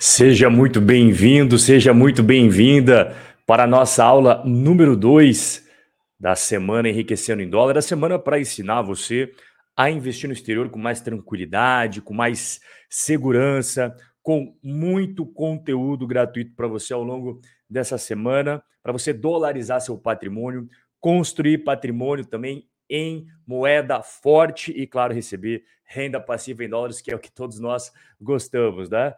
Seja muito bem-vindo, seja muito bem-vinda para a nossa aula número 2 da semana Enriquecendo em Dólar. A semana para ensinar você a investir no exterior com mais tranquilidade, com mais segurança, com muito conteúdo gratuito para você ao longo dessa semana, para você dolarizar seu patrimônio, construir patrimônio também em moeda forte e, claro, receber renda passiva em dólares, que é o que todos nós gostamos, né?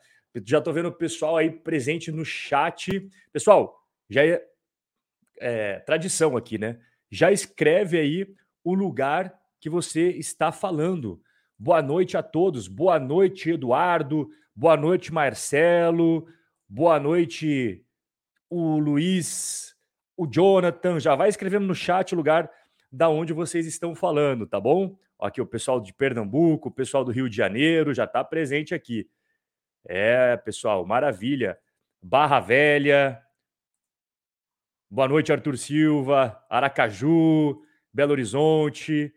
Já estou vendo o pessoal aí presente no chat. Pessoal, já é, é tradição aqui, né? Já escreve aí o lugar que você está falando. Boa noite a todos. Boa noite, Eduardo. Boa noite, Marcelo. Boa noite, o Luiz, o Jonathan. Já vai escrevendo no chat o lugar da onde vocês estão falando, tá bom? Aqui o pessoal de Pernambuco, o pessoal do Rio de Janeiro já está presente aqui. É, pessoal, maravilha. Barra Velha. Boa noite, Arthur Silva, Aracaju, Belo Horizonte.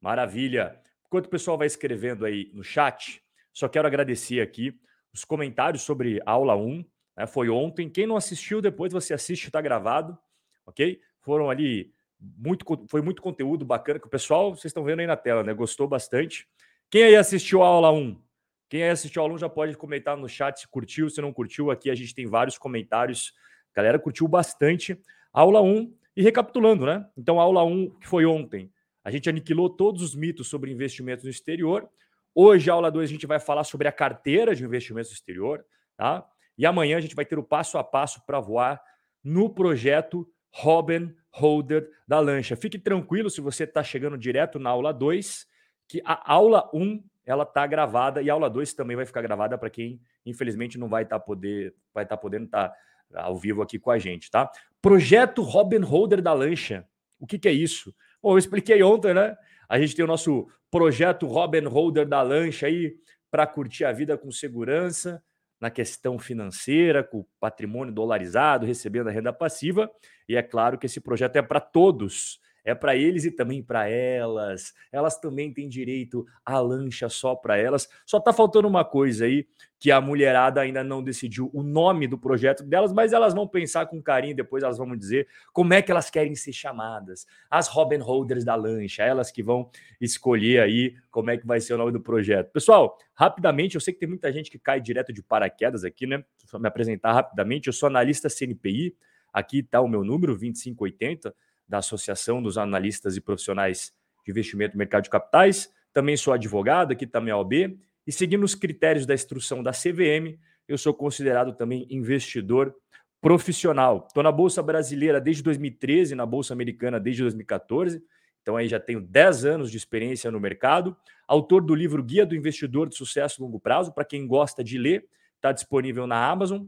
Maravilha. Enquanto o pessoal vai escrevendo aí no chat, só quero agradecer aqui os comentários sobre a aula 1. Né? Foi ontem. Quem não assistiu, depois você assiste, está gravado. Ok? Foram ali muito, foi muito conteúdo bacana que o pessoal, vocês estão vendo aí na tela, né? Gostou bastante. Quem aí assistiu a aula 1? Quem assistiu a aula 1 já pode comentar no chat se curtiu, se não curtiu. Aqui a gente tem vários comentários. A galera curtiu bastante aula 1. E recapitulando, né? Então, aula 1, que foi ontem, a gente aniquilou todos os mitos sobre investimentos no exterior. Hoje, aula 2, a gente vai falar sobre a carteira de investimentos no exterior, tá? E amanhã a gente vai ter o passo a passo para voar no projeto Robin Holder da lancha. Fique tranquilo se você está chegando direto na aula 2, que a aula 1 um, ela está gravada e a aula 2 também vai ficar gravada para quem infelizmente não vai estar tá poder vai estar tá podendo estar tá ao vivo aqui com a gente, tá? Projeto Robin Holder da lancha. O que, que é isso? Bom, eu expliquei ontem, né? A gente tem o nosso projeto Robin Holder da lancha aí para curtir a vida com segurança na questão financeira, com patrimônio dolarizado, recebendo a renda passiva. E é claro que esse projeto é para todos, é para eles e também para elas. Elas também têm direito à lancha só para elas. Só está faltando uma coisa aí que a mulherada ainda não decidiu o nome do projeto delas, mas elas vão pensar com carinho, depois elas vão dizer como é que elas querem ser chamadas. As Robin Holders da lancha, elas que vão escolher aí como é que vai ser o nome do projeto. Pessoal, rapidamente, eu sei que tem muita gente que cai direto de paraquedas aqui, né? Só me apresentar rapidamente, eu sou analista CNPI, aqui está o meu número 2580 da Associação dos Analistas e Profissionais de Investimento no Mercado de Capitais. Também sou advogado, aqui está minha OB. E seguindo os critérios da instrução da CVM, eu sou considerado também investidor profissional. Estou na Bolsa Brasileira desde 2013, na Bolsa Americana desde 2014. Então aí já tenho 10 anos de experiência no mercado. Autor do livro Guia do Investidor de Sucesso a Longo Prazo, para quem gosta de ler, está disponível na Amazon.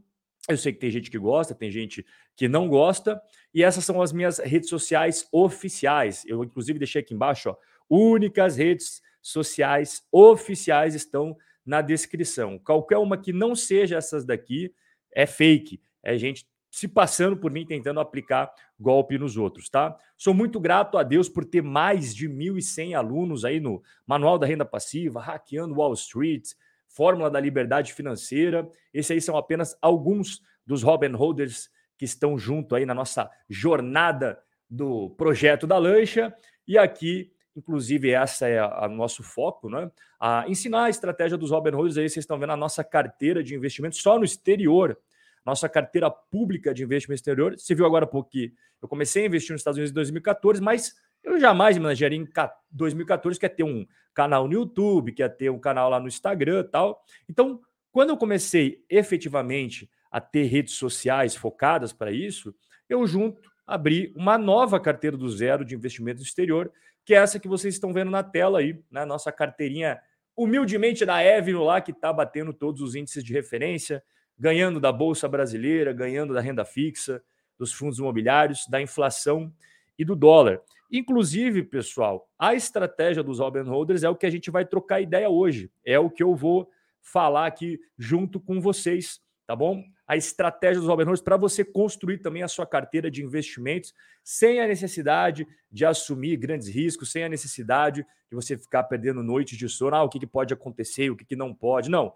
Eu sei que tem gente que gosta, tem gente que não gosta. E essas são as minhas redes sociais oficiais. Eu, inclusive, deixei aqui embaixo, ó, únicas redes sociais oficiais estão na descrição. Qualquer uma que não seja essas daqui é fake. É gente se passando por mim tentando aplicar golpe nos outros, tá? Sou muito grato a Deus por ter mais de 1.100 alunos aí no Manual da Renda Passiva, Hackeando Wall Street, Fórmula da Liberdade Financeira. Esses aí são apenas alguns dos Robin Holders que estão junto aí na nossa jornada do projeto da lancha. E aqui, inclusive, essa é o nosso foco, né? A ensinar a estratégia dos Robin Holders aí, vocês estão vendo a nossa carteira de investimento só no exterior. Nossa carteira pública de investimento exterior. Você viu agora porque eu comecei a investir nos Estados Unidos em 2014, mas eu jamais imaginaria em 2014 quer ter um canal no YouTube, quer ter um canal lá no Instagram tal. Então, quando eu comecei efetivamente a ter redes sociais focadas para isso, eu junto abri uma nova carteira do zero de investimento exterior, que é essa que vocês estão vendo na tela aí, na né? nossa carteirinha humildemente da Evno lá, que está batendo todos os índices de referência, ganhando da Bolsa Brasileira, ganhando da renda fixa, dos fundos imobiliários, da inflação e do dólar. Inclusive, pessoal, a estratégia dos Robin Holders é o que a gente vai trocar ideia hoje. É o que eu vou falar aqui junto com vocês, tá bom? A estratégia dos Robin Holders para você construir também a sua carteira de investimentos sem a necessidade de assumir grandes riscos, sem a necessidade de você ficar perdendo noites de sono. Ah, o que, que pode acontecer, o que, que não pode. Não.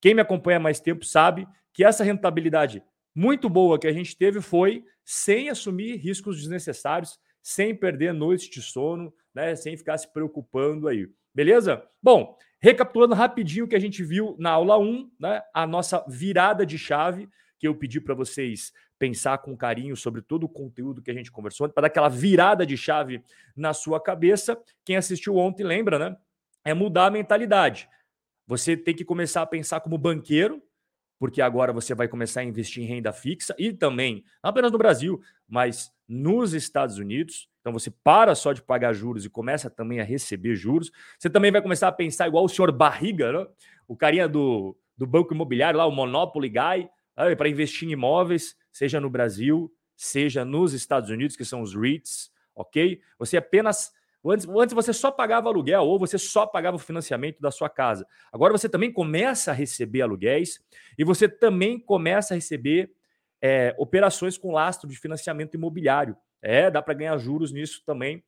Quem me acompanha mais tempo sabe que essa rentabilidade muito boa que a gente teve foi sem assumir riscos desnecessários, sem perder noites de sono, né, sem ficar se preocupando aí. Beleza? Bom, recapitulando rapidinho o que a gente viu na aula 1, né, a nossa virada de chave, que eu pedi para vocês pensar com carinho sobre todo o conteúdo que a gente conversou, para dar aquela virada de chave na sua cabeça. Quem assistiu ontem lembra, né? É mudar a mentalidade. Você tem que começar a pensar como banqueiro, porque agora você vai começar a investir em renda fixa e também, não apenas no Brasil, mas nos Estados Unidos. Então você para só de pagar juros e começa também a receber juros. Você também vai começar a pensar igual o senhor Barriga, né? o carinha do, do banco imobiliário lá, o Monopoly Guy, para investir em imóveis, seja no Brasil, seja nos Estados Unidos, que são os REITs, ok? Você apenas Antes, antes você só pagava aluguel ou você só pagava o financiamento da sua casa. Agora você também começa a receber aluguéis e você também começa a receber é, operações com lastro de financiamento imobiliário. É, dá para ganhar juros nisso também.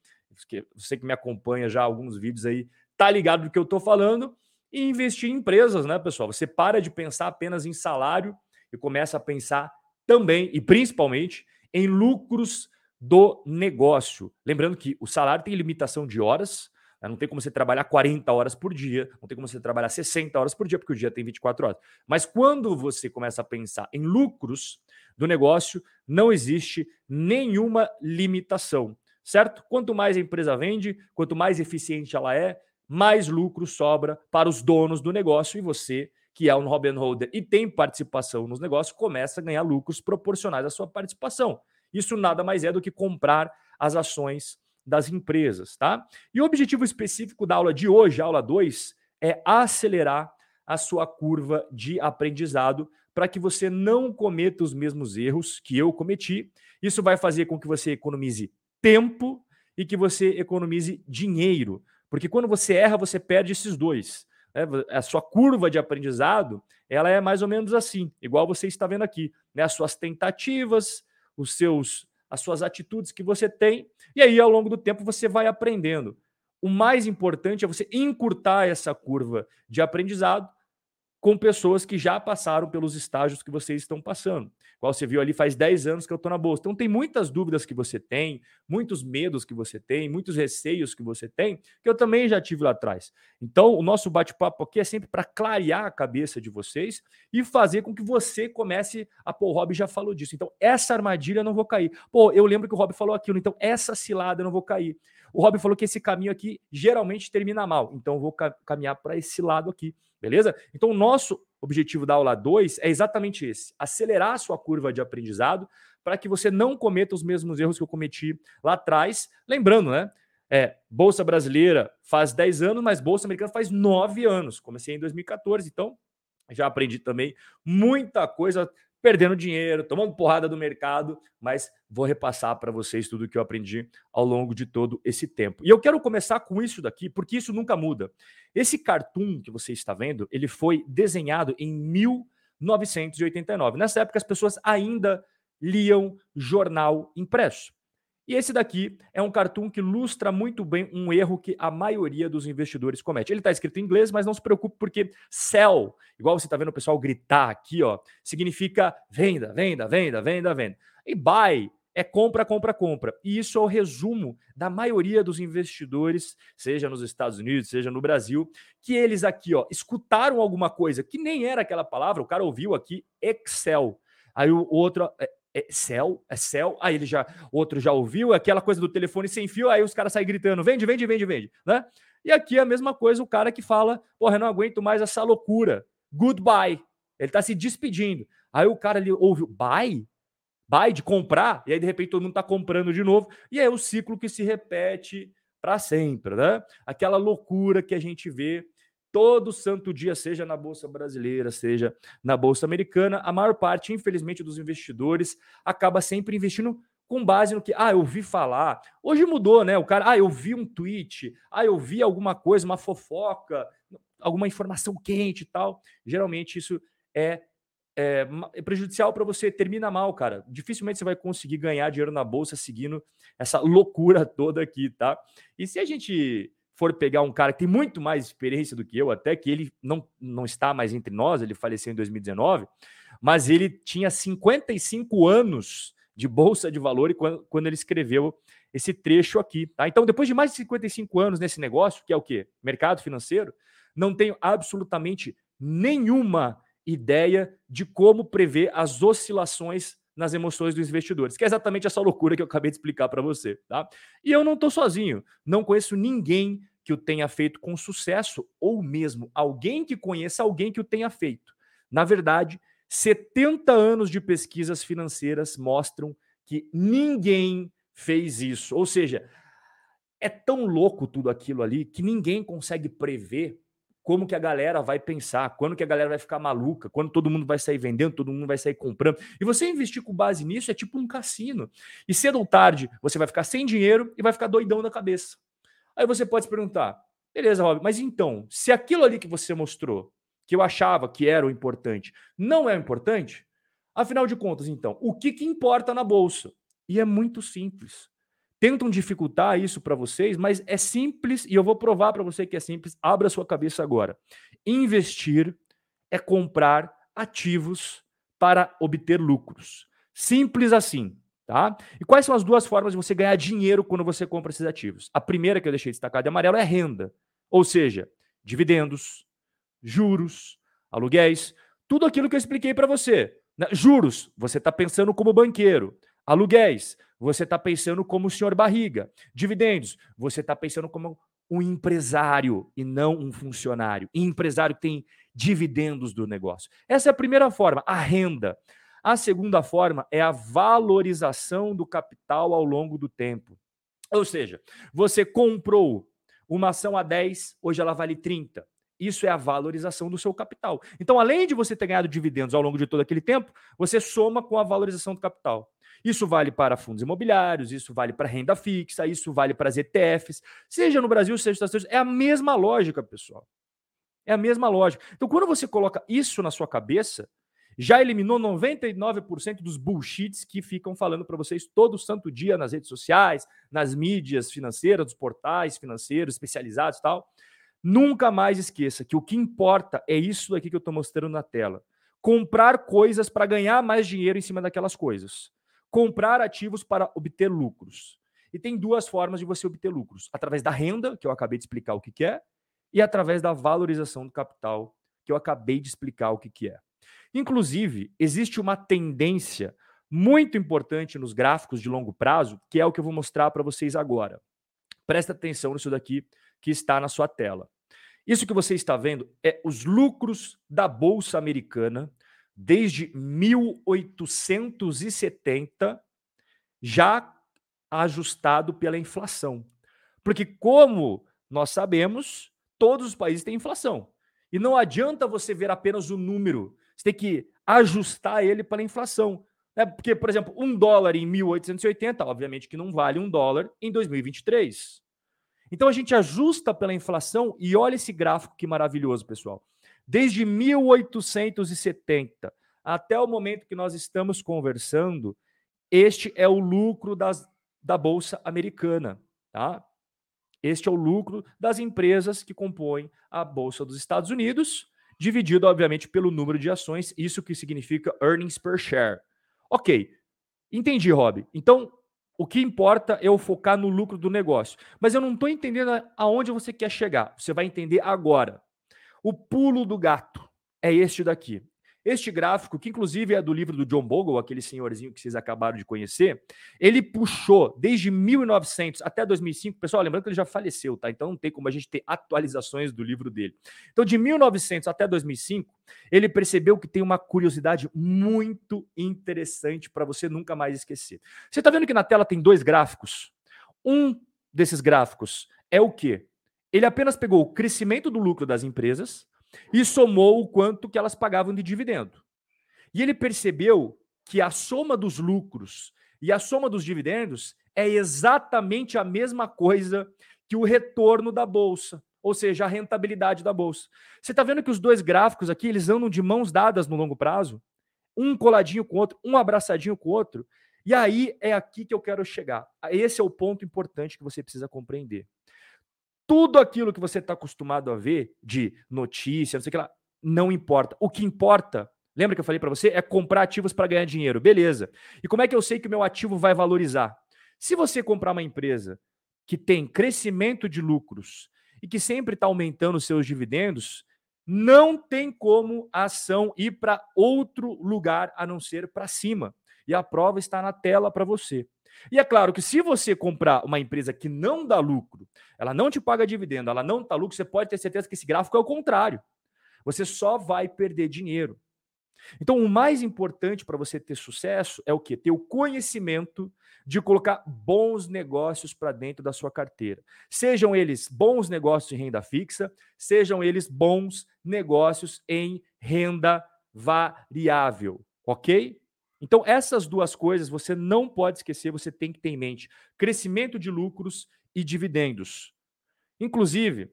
Você que me acompanha já alguns vídeos aí, tá ligado do que eu estou falando. E investir em empresas, né, pessoal? Você para de pensar apenas em salário e começa a pensar também e principalmente em lucros do negócio. Lembrando que o salário tem limitação de horas, né? não tem como você trabalhar 40 horas por dia, não tem como você trabalhar 60 horas por dia, porque o dia tem 24 horas. Mas quando você começa a pensar em lucros do negócio, não existe nenhuma limitação, certo? Quanto mais a empresa vende, quanto mais eficiente ela é, mais lucro sobra para os donos do negócio e você que é um Robin Holder e tem participação nos negócios, começa a ganhar lucros proporcionais à sua participação. Isso nada mais é do que comprar as ações das empresas, tá? E o objetivo específico da aula de hoje, aula 2, é acelerar a sua curva de aprendizado para que você não cometa os mesmos erros que eu cometi. Isso vai fazer com que você economize tempo e que você economize dinheiro, porque quando você erra, você perde esses dois. Né? A sua curva de aprendizado, ela é mais ou menos assim, igual você está vendo aqui, né? As suas tentativas, os seus as suas atitudes que você tem, e aí ao longo do tempo você vai aprendendo. O mais importante é você encurtar essa curva de aprendizado com pessoas que já passaram pelos estágios que vocês estão passando. Qual você viu ali, faz 10 anos que eu estou na bolsa. Então tem muitas dúvidas que você tem, muitos medos que você tem, muitos receios que você tem, que eu também já tive lá atrás. Então o nosso bate-papo aqui é sempre para clarear a cabeça de vocês e fazer com que você comece a, pô, o Rob já falou disso. Então essa armadilha eu não vou cair. Pô, eu lembro que o Rob falou aquilo, então essa cilada eu não vou cair. O Rob falou que esse caminho aqui geralmente termina mal, então eu vou caminhar para esse lado aqui. Beleza? Então, o nosso objetivo da aula 2 é exatamente esse: acelerar a sua curva de aprendizado para que você não cometa os mesmos erros que eu cometi lá atrás. Lembrando, né? É, Bolsa Brasileira faz 10 anos, mas Bolsa Americana faz 9 anos. Comecei em 2014, então já aprendi também muita coisa perdendo dinheiro, tomando porrada do mercado, mas vou repassar para vocês tudo que eu aprendi ao longo de todo esse tempo. E eu quero começar com isso daqui, porque isso nunca muda. Esse cartoon que você está vendo, ele foi desenhado em 1989. Nessa época as pessoas ainda liam jornal impresso. E esse daqui é um cartoon que ilustra muito bem um erro que a maioria dos investidores comete. Ele está escrito em inglês, mas não se preocupe, porque sell, igual você está vendo o pessoal gritar aqui, ó, significa venda, venda, venda, venda, venda. E buy é compra, compra, compra. E isso é o resumo da maioria dos investidores, seja nos Estados Unidos, seja no Brasil, que eles aqui, ó, escutaram alguma coisa que nem era aquela palavra, o cara ouviu aqui Excel. Aí o outro, é, é céu, é céu. Aí ele já, outro já ouviu, aquela coisa do telefone sem fio, aí os caras saem gritando: vende, vende, vende, vende, né? E aqui é a mesma coisa, o cara que fala: porra, eu não aguento mais essa loucura. Goodbye. Ele tá se despedindo. Aí o cara ali ouve: buy? Buy de comprar? E aí de repente todo mundo tá comprando de novo. E é o ciclo que se repete para sempre, né? Aquela loucura que a gente vê todo santo dia, seja na Bolsa Brasileira, seja na Bolsa Americana, a maior parte, infelizmente, dos investidores acaba sempre investindo com base no que, ah, eu ouvi falar. Hoje mudou, né? O cara, ah, eu vi um tweet, ah, eu vi alguma coisa, uma fofoca, alguma informação quente e tal. Geralmente isso é, é, é prejudicial para você, termina mal, cara. Dificilmente você vai conseguir ganhar dinheiro na bolsa seguindo essa loucura toda aqui, tá? E se a gente for pegar um cara que tem muito mais experiência do que eu, até que ele não, não está mais entre nós, ele faleceu em 2019, mas ele tinha 55 anos de bolsa de valor quando, quando ele escreveu esse trecho aqui. Tá? Então, depois de mais de 55 anos nesse negócio, que é o quê? Mercado financeiro, não tenho absolutamente nenhuma ideia de como prever as oscilações nas emoções dos investidores, que é exatamente essa loucura que eu acabei de explicar para você, tá? E eu não estou sozinho, não conheço ninguém que o tenha feito com sucesso ou mesmo alguém que conheça alguém que o tenha feito. Na verdade, 70 anos de pesquisas financeiras mostram que ninguém fez isso. Ou seja, é tão louco tudo aquilo ali que ninguém consegue prever como que a galera vai pensar, quando que a galera vai ficar maluca, quando todo mundo vai sair vendendo, todo mundo vai sair comprando. E você investir com base nisso é tipo um cassino. E cedo ou tarde você vai ficar sem dinheiro e vai ficar doidão da cabeça. Aí você pode se perguntar, beleza, Rob, mas então, se aquilo ali que você mostrou, que eu achava que era o importante, não é importante, afinal de contas, então, o que, que importa na bolsa? E é muito simples tentam dificultar isso para vocês, mas é simples e eu vou provar para você que é simples. Abra sua cabeça agora. Investir é comprar ativos para obter lucros. Simples assim, tá? E quais são as duas formas de você ganhar dinheiro quando você compra esses ativos? A primeira que eu deixei destacada de amarelo é renda, ou seja, dividendos, juros, aluguéis, tudo aquilo que eu expliquei para você. Né? Juros, você está pensando como banqueiro. Aluguéis, você está pensando como o senhor barriga. Dividendos, você está pensando como um empresário e não um funcionário. Empresário tem dividendos do negócio. Essa é a primeira forma, a renda. A segunda forma é a valorização do capital ao longo do tempo. Ou seja, você comprou uma ação a 10, hoje ela vale 30. Isso é a valorização do seu capital. Então, além de você ter ganhado dividendos ao longo de todo aquele tempo, você soma com a valorização do capital. Isso vale para fundos imobiliários, isso vale para renda fixa, isso vale para as ETFs, seja no Brasil, seja nos Estados Unidos. É a mesma lógica, pessoal. É a mesma lógica. Então, quando você coloca isso na sua cabeça, já eliminou 99% dos bullshits que ficam falando para vocês todo santo dia nas redes sociais, nas mídias financeiras, dos portais financeiros especializados e tal. Nunca mais esqueça que o que importa é isso daqui que eu estou mostrando na tela. Comprar coisas para ganhar mais dinheiro em cima daquelas coisas comprar ativos para obter lucros. E tem duas formas de você obter lucros: através da renda, que eu acabei de explicar o que, que é, e através da valorização do capital, que eu acabei de explicar o que, que é. Inclusive, existe uma tendência muito importante nos gráficos de longo prazo, que é o que eu vou mostrar para vocês agora. Presta atenção nisso daqui que está na sua tela. Isso que você está vendo é os lucros da bolsa americana desde 1870, já ajustado pela inflação. Porque, como nós sabemos, todos os países têm inflação. E não adianta você ver apenas o número, você tem que ajustar ele para a inflação. Né? Porque, por exemplo, um dólar em 1880, obviamente que não vale um dólar em 2023. Então a gente ajusta pela inflação e olha esse gráfico que maravilhoso, pessoal. Desde 1870 até o momento que nós estamos conversando, este é o lucro das, da Bolsa Americana. Tá? Este é o lucro das empresas que compõem a Bolsa dos Estados Unidos, dividido, obviamente, pelo número de ações, isso que significa earnings per share. Ok, entendi, Rob. Então, o que importa é eu focar no lucro do negócio. Mas eu não estou entendendo aonde você quer chegar. Você vai entender agora. O pulo do gato é este daqui. Este gráfico, que inclusive é do livro do John Bogle, aquele senhorzinho que vocês acabaram de conhecer, ele puxou desde 1900 até 2005. Pessoal, lembrando que ele já faleceu, tá? Então não tem como a gente ter atualizações do livro dele. Então, de 1900 até 2005, ele percebeu que tem uma curiosidade muito interessante para você nunca mais esquecer. Você está vendo que na tela tem dois gráficos? Um desses gráficos é o quê? Ele apenas pegou o crescimento do lucro das empresas e somou o quanto que elas pagavam de dividendo. E ele percebeu que a soma dos lucros e a soma dos dividendos é exatamente a mesma coisa que o retorno da bolsa, ou seja, a rentabilidade da bolsa. Você está vendo que os dois gráficos aqui, eles andam de mãos dadas no longo prazo, um coladinho com o outro, um abraçadinho com o outro, e aí é aqui que eu quero chegar. Esse é o ponto importante que você precisa compreender tudo aquilo que você está acostumado a ver de notícia, não sei o que lá, não importa. O que importa, Lembra que eu falei para você? É comprar ativos para ganhar dinheiro. Beleza. E como é que eu sei que o meu ativo vai valorizar? Se você comprar uma empresa que tem crescimento de lucros e que sempre está aumentando seus dividendos, não tem como a ação ir para outro lugar a não ser para cima. E a prova está na tela para você. E é claro que se você comprar uma empresa que não dá lucro, ela não te paga dividendo, ela não dá lucro, você pode ter certeza que esse gráfico é o contrário. Você só vai perder dinheiro. Então, o mais importante para você ter sucesso é o quê? Ter o conhecimento de colocar bons negócios para dentro da sua carteira. Sejam eles bons negócios em renda fixa, sejam eles bons negócios em renda variável, ok? Então, essas duas coisas você não pode esquecer, você tem que ter em mente: crescimento de lucros e dividendos. Inclusive,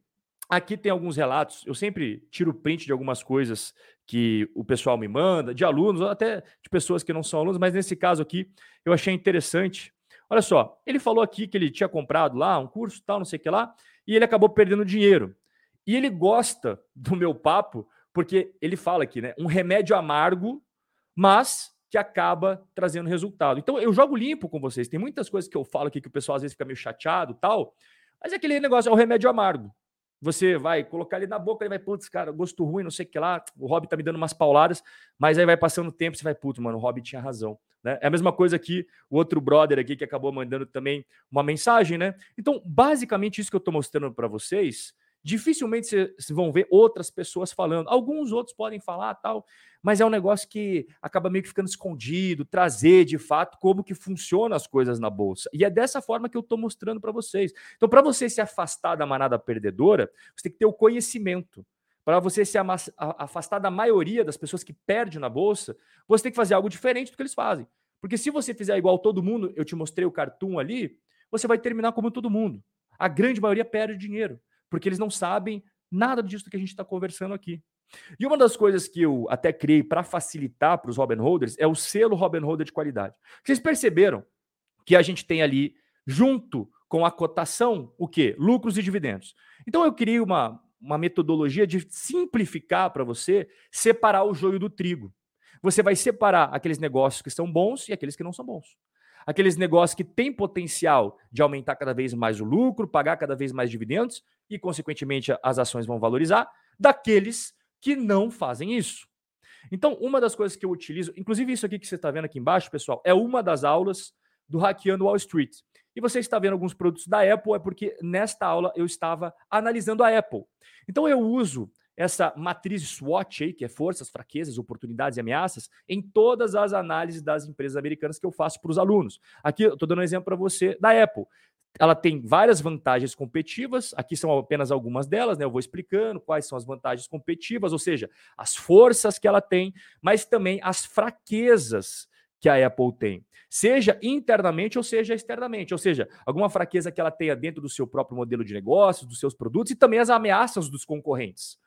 Aqui tem alguns relatos, eu sempre tiro print de algumas coisas que o pessoal me manda, de alunos, ou até de pessoas que não são alunos, mas nesse caso aqui eu achei interessante. Olha só, ele falou aqui que ele tinha comprado lá um curso, tal, não sei o que lá, e ele acabou perdendo dinheiro. E ele gosta do meu papo, porque ele fala aqui, né? Um remédio amargo, mas que acaba trazendo resultado. Então eu jogo limpo com vocês. Tem muitas coisas que eu falo aqui que o pessoal às vezes fica meio chateado tal, mas é aquele negócio, é o remédio amargo. Você vai colocar ele na boca, ele vai, putz, cara, gosto ruim, não sei o que lá. O Hobbit tá me dando umas pauladas, mas aí vai passando o tempo, você vai, putz, mano, o Hobbit tinha razão. Né? É a mesma coisa aqui, o outro brother aqui que acabou mandando também uma mensagem, né? Então, basicamente, isso que eu tô mostrando para vocês dificilmente vocês vão ver outras pessoas falando. Alguns outros podem falar tal, mas é um negócio que acaba meio que ficando escondido, trazer de fato como que funcionam as coisas na bolsa. E é dessa forma que eu estou mostrando para vocês. Então, para você se afastar da manada perdedora, você tem que ter o conhecimento. Para você se afastar da maioria das pessoas que perdem na bolsa, você tem que fazer algo diferente do que eles fazem. Porque se você fizer igual todo mundo, eu te mostrei o cartoon ali, você vai terminar como todo mundo. A grande maioria perde dinheiro porque eles não sabem nada disso que a gente está conversando aqui. E uma das coisas que eu até criei para facilitar para os Robin Holders é o selo Robin Holder de qualidade. Vocês perceberam que a gente tem ali, junto com a cotação, o quê? Lucros e dividendos. Então eu criei uma, uma metodologia de simplificar para você separar o joio do trigo. Você vai separar aqueles negócios que são bons e aqueles que não são bons aqueles negócios que têm potencial de aumentar cada vez mais o lucro, pagar cada vez mais dividendos e, consequentemente, as ações vão valorizar, daqueles que não fazem isso. Então, uma das coisas que eu utilizo, inclusive isso aqui que você está vendo aqui embaixo, pessoal, é uma das aulas do Hackeando Wall Street. E você está vendo alguns produtos da Apple, é porque nesta aula eu estava analisando a Apple. Então, eu uso essa matriz SWOT aí, que é forças, fraquezas, oportunidades e ameaças, em todas as análises das empresas americanas que eu faço para os alunos. Aqui eu estou dando um exemplo para você da Apple. Ela tem várias vantagens competitivas, aqui são apenas algumas delas, né? Eu vou explicando quais são as vantagens competitivas, ou seja, as forças que ela tem, mas também as fraquezas que a Apple tem, seja internamente ou seja externamente, ou seja, alguma fraqueza que ela tenha dentro do seu próprio modelo de negócios, dos seus produtos e também as ameaças dos concorrentes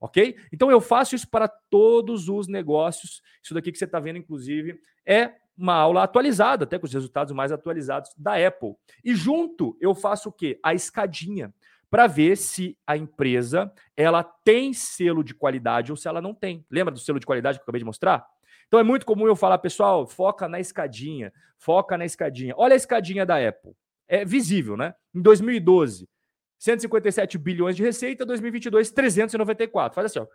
ok? Então eu faço isso para todos os negócios. Isso daqui que você está vendo, inclusive, é uma aula atualizada, até com os resultados mais atualizados da Apple. E junto eu faço o quê? A escadinha para ver se a empresa ela tem selo de qualidade ou se ela não tem. Lembra do selo de qualidade que eu acabei de mostrar? Então é muito comum eu falar, pessoal, foca na escadinha, foca na escadinha. Olha a escadinha da Apple. É visível, né? Em 2012, 157 bilhões de receita, 2022, 394. Faz assim, ó.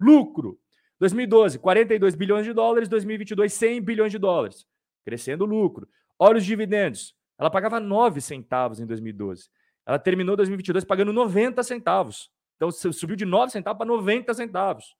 Lucro. 2012, 42 bilhões de dólares, 2022, 100 bilhões de dólares. Crescendo o lucro. Olha os dividendos. Ela pagava 9 centavos em 2012. Ela terminou 2022 pagando 90 centavos. Então subiu de 9 centavos para 90 centavos.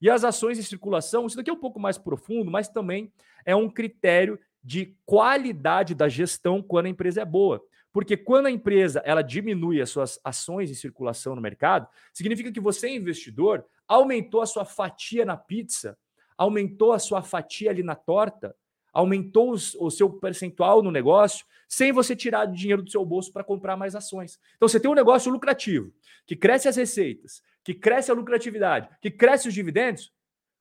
E as ações em circulação, isso daqui é um pouco mais profundo, mas também é um critério de qualidade da gestão quando a empresa é boa. Porque quando a empresa ela diminui as suas ações em circulação no mercado, significa que você, investidor, aumentou a sua fatia na pizza, aumentou a sua fatia ali na torta, aumentou o seu percentual no negócio, sem você tirar dinheiro do seu bolso para comprar mais ações. Então você tem um negócio lucrativo, que cresce as receitas, que cresce a lucratividade, que cresce os dividendos.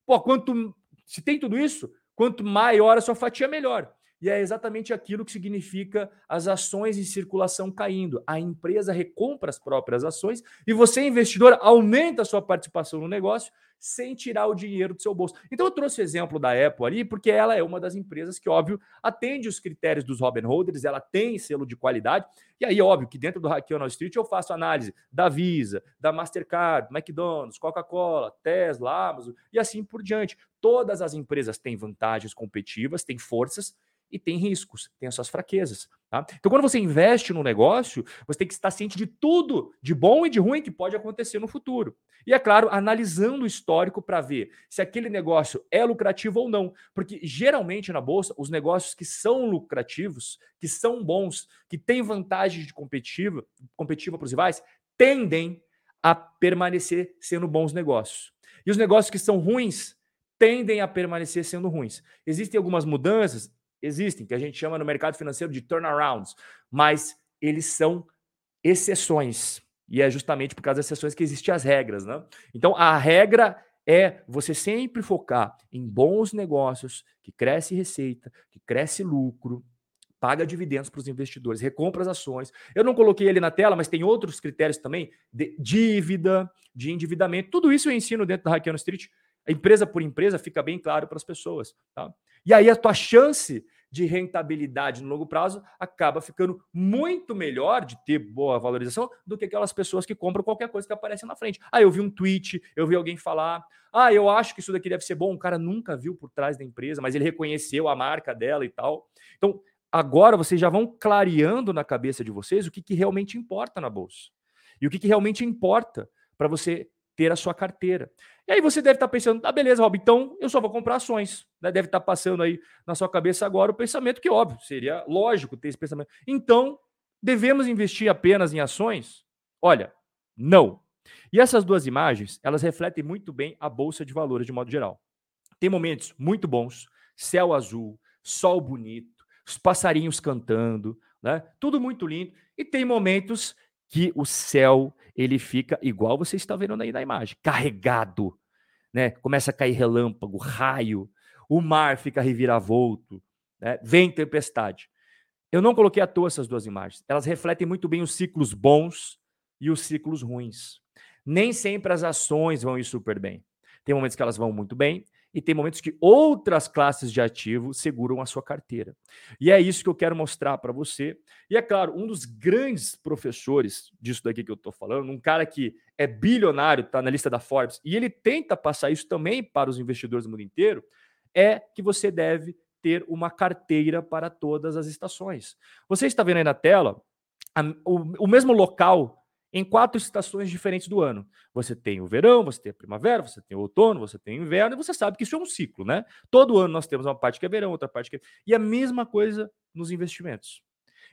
Pô, quanto se tem tudo isso, quanto maior a sua fatia, melhor. E é exatamente aquilo que significa as ações em circulação caindo. A empresa recompra as próprias ações e você, investidor, aumenta a sua participação no negócio sem tirar o dinheiro do seu bolso. Então eu trouxe o exemplo da Apple ali, porque ela é uma das empresas que, óbvio, atende os critérios dos Robin Holders, ela tem selo de qualidade. E aí, óbvio, que dentro do Hacking on Street eu faço análise da Visa, da Mastercard, McDonald's, Coca-Cola, Tesla, Amazon e assim por diante. Todas as empresas têm vantagens competitivas, têm forças e tem riscos, tem as suas fraquezas. Tá? Então, quando você investe no negócio, você tem que estar ciente de tudo, de bom e de ruim, que pode acontecer no futuro. E, é claro, analisando o histórico para ver se aquele negócio é lucrativo ou não. Porque, geralmente, na Bolsa, os negócios que são lucrativos, que são bons, que têm vantagem de competitiva, competitiva para os rivais, tendem a permanecer sendo bons negócios. E os negócios que são ruins tendem a permanecer sendo ruins. Existem algumas mudanças, existem, que a gente chama no mercado financeiro de turnarounds, mas eles são exceções. E é justamente por causa das exceções que existem as regras, né? Então, a regra é você sempre focar em bons negócios, que cresce receita, que cresce lucro, paga dividendos para os investidores, recompra as ações. Eu não coloquei ele na tela, mas tem outros critérios também de dívida, de endividamento. Tudo isso eu ensino dentro da Hackeano Street, empresa por empresa, fica bem claro para as pessoas, tá? E aí a tua chance de rentabilidade no longo prazo acaba ficando muito melhor de ter boa valorização do que aquelas pessoas que compram qualquer coisa que aparece na frente. Ah, eu vi um tweet, eu vi alguém falar, ah, eu acho que isso daqui deve ser bom. O cara nunca viu por trás da empresa, mas ele reconheceu a marca dela e tal. Então, agora vocês já vão clareando na cabeça de vocês o que, que realmente importa na bolsa. E o que, que realmente importa para você ter a sua carteira. E aí você deve estar pensando, ah, beleza, Rob, então eu só vou comprar ações. Né? Deve estar passando aí na sua cabeça agora o pensamento que, óbvio, seria lógico ter esse pensamento. Então, devemos investir apenas em ações? Olha, não. E essas duas imagens, elas refletem muito bem a bolsa de valores de modo geral. Tem momentos muito bons, céu azul, sol bonito, os passarinhos cantando, né? Tudo muito lindo. E tem momentos que o céu ele fica igual você está vendo aí na imagem, carregado, né? Começa a cair relâmpago, raio, o mar fica reviravolto, né? Vem tempestade. Eu não coloquei à toa essas duas imagens. Elas refletem muito bem os ciclos bons e os ciclos ruins. Nem sempre as ações vão ir super bem. Tem momentos que elas vão muito bem e tem momentos que outras classes de ativo seguram a sua carteira. E é isso que eu quero mostrar para você. E é claro, um dos grandes professores disso daqui que eu estou falando, um cara que é bilionário, está na lista da Forbes, e ele tenta passar isso também para os investidores do mundo inteiro, é que você deve ter uma carteira para todas as estações. Você está vendo aí na tela a, o, o mesmo local em quatro estações diferentes do ano. Você tem o verão, você tem a primavera, você tem o outono, você tem o inverno, e você sabe que isso é um ciclo, né? Todo ano nós temos uma parte que é verão, outra parte que é. E a mesma coisa nos investimentos.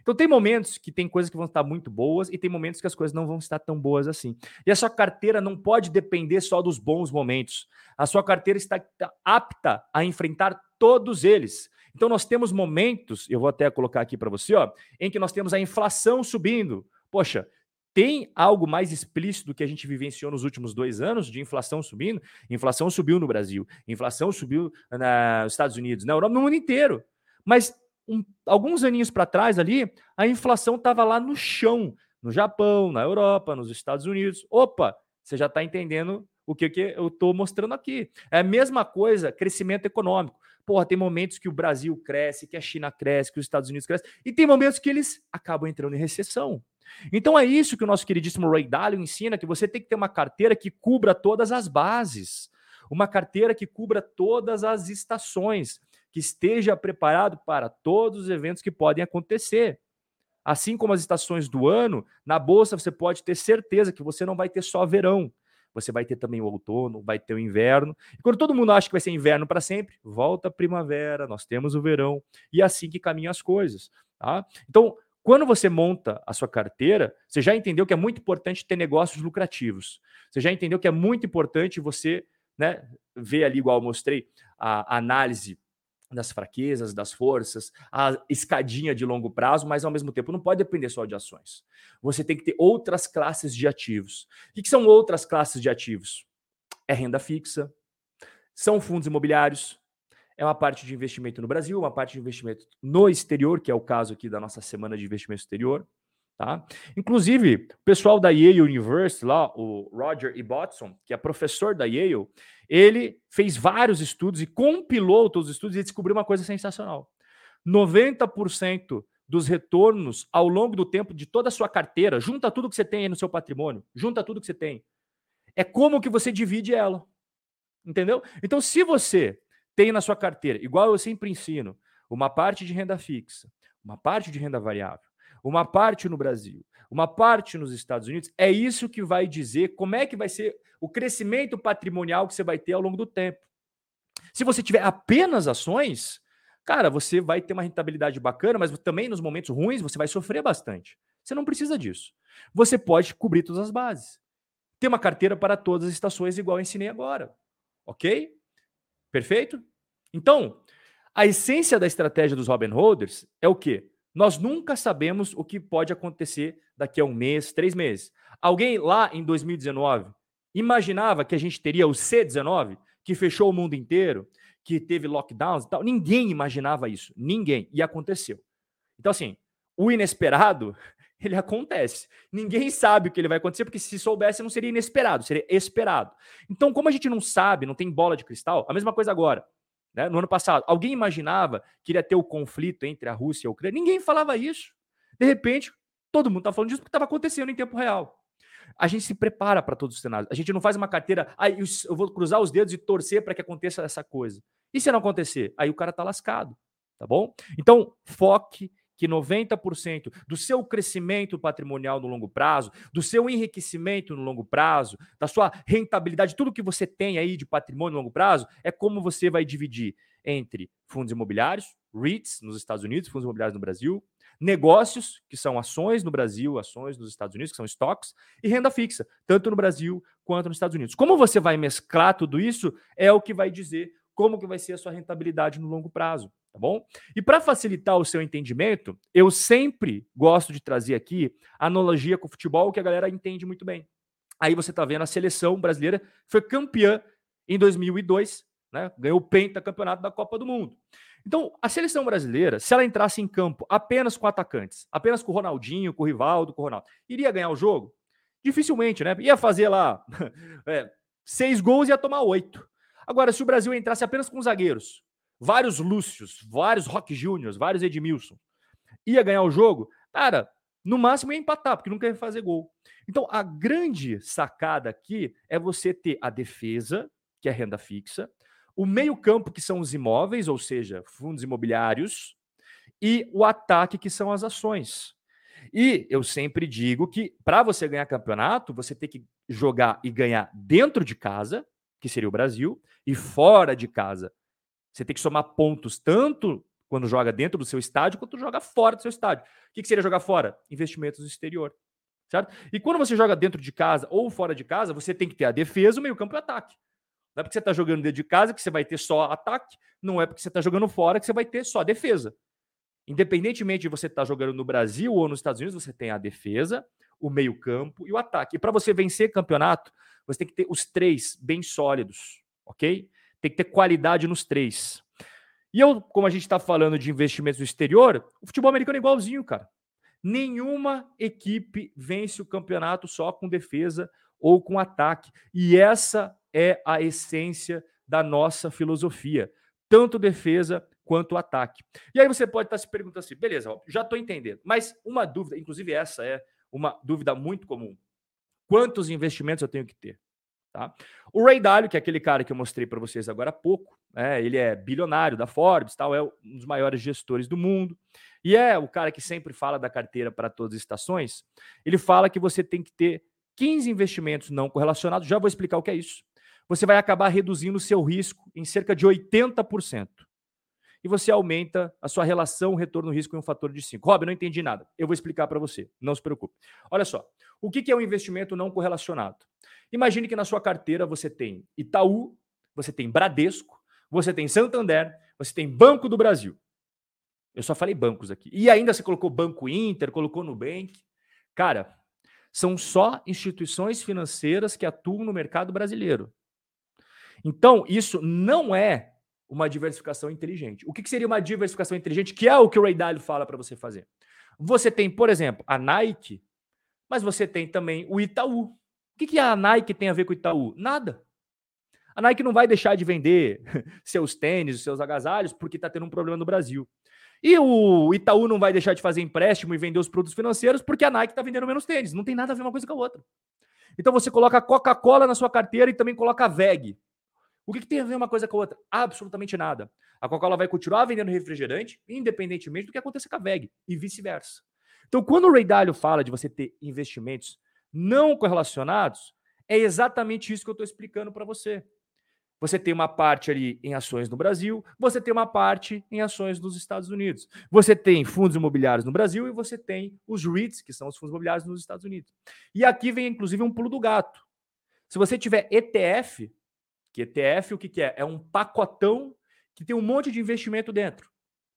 Então tem momentos que tem coisas que vão estar muito boas e tem momentos que as coisas não vão estar tão boas assim. E a sua carteira não pode depender só dos bons momentos. A sua carteira está apta a enfrentar todos eles. Então nós temos momentos, eu vou até colocar aqui para você, ó, em que nós temos a inflação subindo. Poxa, tem algo mais explícito que a gente vivenciou nos últimos dois anos de inflação subindo? Inflação subiu no Brasil, inflação subiu nos Estados Unidos, na Europa, no mundo inteiro. Mas um, alguns aninhos para trás ali, a inflação estava lá no chão, no Japão, na Europa, nos Estados Unidos. Opa, você já está entendendo o que, que eu estou mostrando aqui. É a mesma coisa, crescimento econômico. Porra, tem momentos que o Brasil cresce, que a China cresce, que os Estados Unidos crescem, e tem momentos que eles acabam entrando em recessão. Então é isso que o nosso queridíssimo Ray Dalio ensina, que você tem que ter uma carteira que cubra todas as bases, uma carteira que cubra todas as estações, que esteja preparado para todos os eventos que podem acontecer. Assim como as estações do ano, na bolsa você pode ter certeza que você não vai ter só verão. Você vai ter também o outono, vai ter o inverno. E quando todo mundo acha que vai ser inverno para sempre, volta a primavera, nós temos o verão. E é assim que caminham as coisas. Tá? Então, quando você monta a sua carteira, você já entendeu que é muito importante ter negócios lucrativos. Você já entendeu que é muito importante você né, ver ali, igual eu mostrei, a análise das fraquezas, das forças, a escadinha de longo prazo, mas ao mesmo tempo não pode depender só de ações. Você tem que ter outras classes de ativos. O que são outras classes de ativos? É renda fixa, são fundos imobiliários, é uma parte de investimento no Brasil, uma parte de investimento no exterior, que é o caso aqui da nossa semana de investimento exterior. Tá? Inclusive, o pessoal da Yale University, lá, o Roger E. Botson, que é professor da Yale, ele fez vários estudos e compilou todos os estudos e descobriu uma coisa sensacional. 90% dos retornos ao longo do tempo de toda a sua carteira, junta tudo que você tem aí no seu patrimônio, junta tudo que você tem. É como que você divide ela. Entendeu? Então, se você tem na sua carteira, igual eu sempre ensino, uma parte de renda fixa, uma parte de renda variável, uma parte no Brasil, uma parte nos Estados Unidos, é isso que vai dizer como é que vai ser o crescimento patrimonial que você vai ter ao longo do tempo. Se você tiver apenas ações, cara, você vai ter uma rentabilidade bacana, mas também nos momentos ruins você vai sofrer bastante. Você não precisa disso. Você pode cobrir todas as bases. Ter uma carteira para todas as estações, igual eu ensinei agora. Ok? Perfeito? Então, a essência da estratégia dos Robin Holders é o quê? Nós nunca sabemos o que pode acontecer daqui a um mês, três meses. Alguém lá em 2019 imaginava que a gente teria o C19, que fechou o mundo inteiro, que teve lockdowns e tal? Ninguém imaginava isso. Ninguém. E aconteceu. Então, assim, o inesperado, ele acontece. Ninguém sabe o que ele vai acontecer, porque se soubesse, não seria inesperado, seria esperado. Então, como a gente não sabe, não tem bola de cristal, a mesma coisa agora. Né? No ano passado, alguém imaginava que iria ter o conflito entre a Rússia e a Ucrânia? Ninguém falava isso. De repente, todo mundo está falando disso porque estava acontecendo em tempo real. A gente se prepara para todos os cenários. A gente não faz uma carteira, aí ah, eu vou cruzar os dedos e torcer para que aconteça essa coisa. E se não acontecer? Aí o cara está lascado, tá bom? Então, foque que 90% do seu crescimento patrimonial no longo prazo, do seu enriquecimento no longo prazo, da sua rentabilidade, tudo que você tem aí de patrimônio no longo prazo, é como você vai dividir entre fundos imobiliários, REITs nos Estados Unidos, fundos imobiliários no Brasil, negócios, que são ações no Brasil, ações nos Estados Unidos, que são estoques, e renda fixa, tanto no Brasil quanto nos Estados Unidos. Como você vai mesclar tudo isso é o que vai dizer como que vai ser a sua rentabilidade no longo prazo tá bom? E para facilitar o seu entendimento, eu sempre gosto de trazer aqui analogia com o futebol que a galera entende muito bem. Aí você está vendo a seleção brasileira foi campeã em 2002, né? Ganhou o pentacampeonato da Copa do Mundo. Então, a seleção brasileira, se ela entrasse em campo apenas com atacantes, apenas com o Ronaldinho, com o Rivaldo, com o Ronaldo, iria ganhar o jogo? Dificilmente, né? Ia fazer lá é, seis gols e ia tomar oito. Agora, se o Brasil entrasse apenas com zagueiros, vários Lúcios, vários Rock Júniors, vários Edmilson, ia ganhar o jogo, cara, no máximo ia empatar, porque nunca ia fazer gol. Então, a grande sacada aqui é você ter a defesa, que é renda fixa, o meio-campo, que são os imóveis, ou seja, fundos imobiliários, e o ataque, que são as ações. E eu sempre digo que para você ganhar campeonato, você tem que jogar e ganhar dentro de casa, que seria o Brasil, e fora de casa, você tem que somar pontos tanto quando joga dentro do seu estádio quanto joga fora do seu estádio. O que, que seria jogar fora? Investimentos no exterior. Certo? E quando você joga dentro de casa ou fora de casa, você tem que ter a defesa, o meio-campo e o ataque. Não é porque você está jogando dentro de casa que você vai ter só ataque, não é porque você está jogando fora que você vai ter só defesa. Independentemente de você estar tá jogando no Brasil ou nos Estados Unidos, você tem a defesa, o meio-campo e o ataque. E para você vencer campeonato, você tem que ter os três bem sólidos, ok? Tem que ter qualidade nos três. E eu, como a gente está falando de investimentos no exterior, o futebol americano é igualzinho, cara. Nenhuma equipe vence o campeonato só com defesa ou com ataque. E essa é a essência da nossa filosofia, tanto defesa quanto ataque. E aí você pode estar tá se perguntando assim, beleza, já estou entendendo. Mas uma dúvida, inclusive essa é uma dúvida muito comum. Quantos investimentos eu tenho que ter? Tá? O Ray Dalio, que é aquele cara que eu mostrei para vocês agora há pouco, é, ele é bilionário da Forbes, tal, é um dos maiores gestores do mundo, e é o cara que sempre fala da carteira para todas as estações. Ele fala que você tem que ter 15 investimentos não correlacionados, já vou explicar o que é isso. Você vai acabar reduzindo o seu risco em cerca de 80%. E você aumenta a sua relação retorno-risco em um fator de 5. Rob, não entendi nada. Eu vou explicar para você. Não se preocupe. Olha só. O que é um investimento não correlacionado? Imagine que na sua carteira você tem Itaú, você tem Bradesco, você tem Santander, você tem Banco do Brasil. Eu só falei bancos aqui. E ainda você colocou Banco Inter, colocou Nubank. Cara, são só instituições financeiras que atuam no mercado brasileiro. Então, isso não é uma diversificação inteligente. O que, que seria uma diversificação inteligente? Que é o que o Ray Dalio fala para você fazer. Você tem, por exemplo, a Nike, mas você tem também o Itaú. O que, que a Nike tem a ver com o Itaú? Nada. A Nike não vai deixar de vender seus tênis, seus agasalhos, porque está tendo um problema no Brasil. E o Itaú não vai deixar de fazer empréstimo e vender os produtos financeiros porque a Nike está vendendo menos tênis. Não tem nada a ver uma coisa com a outra. Então você coloca Coca-Cola na sua carteira e também coloca a VEG. O que, que, tem a ver uma coisa com a outra? Absolutamente nada. A Coca-Cola vai continuar vendendo refrigerante, independentemente do que aconteça com a VEG, e vice-versa. Então, quando o Ray Dalio fala de você ter investimentos não correlacionados, é exatamente isso que eu estou explicando para você. Você tem uma parte ali em ações no Brasil, você tem uma parte em ações nos Estados Unidos. Você tem fundos imobiliários no Brasil e você tem os REITs, que são os fundos imobiliários nos Estados Unidos. E aqui vem inclusive um pulo do gato. Se você tiver ETF, que ETF o que, que é? É um pacotão que tem um monte de investimento dentro.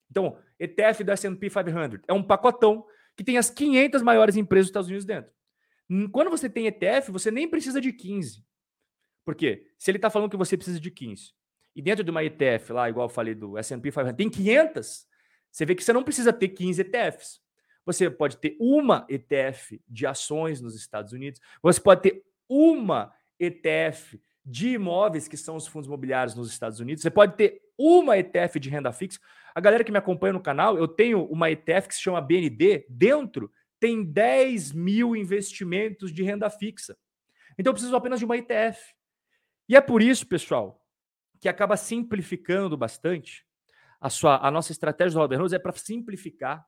Então, ETF do S&P 500 é um pacotão que tem as 500 maiores empresas dos Estados Unidos dentro. Quando você tem ETF, você nem precisa de 15. Por quê? Se ele está falando que você precisa de 15 e dentro de uma ETF lá, igual eu falei do S&P 500, tem 500, você vê que você não precisa ter 15 ETFs. Você pode ter uma ETF de ações nos Estados Unidos, você pode ter uma ETF de imóveis, que são os fundos imobiliários nos Estados Unidos, você pode ter uma ETF de renda fixa. A galera que me acompanha no canal, eu tenho uma ETF que se chama BND, dentro tem 10 mil investimentos de renda fixa. Então eu preciso apenas de uma ETF. E é por isso, pessoal, que acaba simplificando bastante a sua a nossa estratégia do Robert Rose é para simplificar,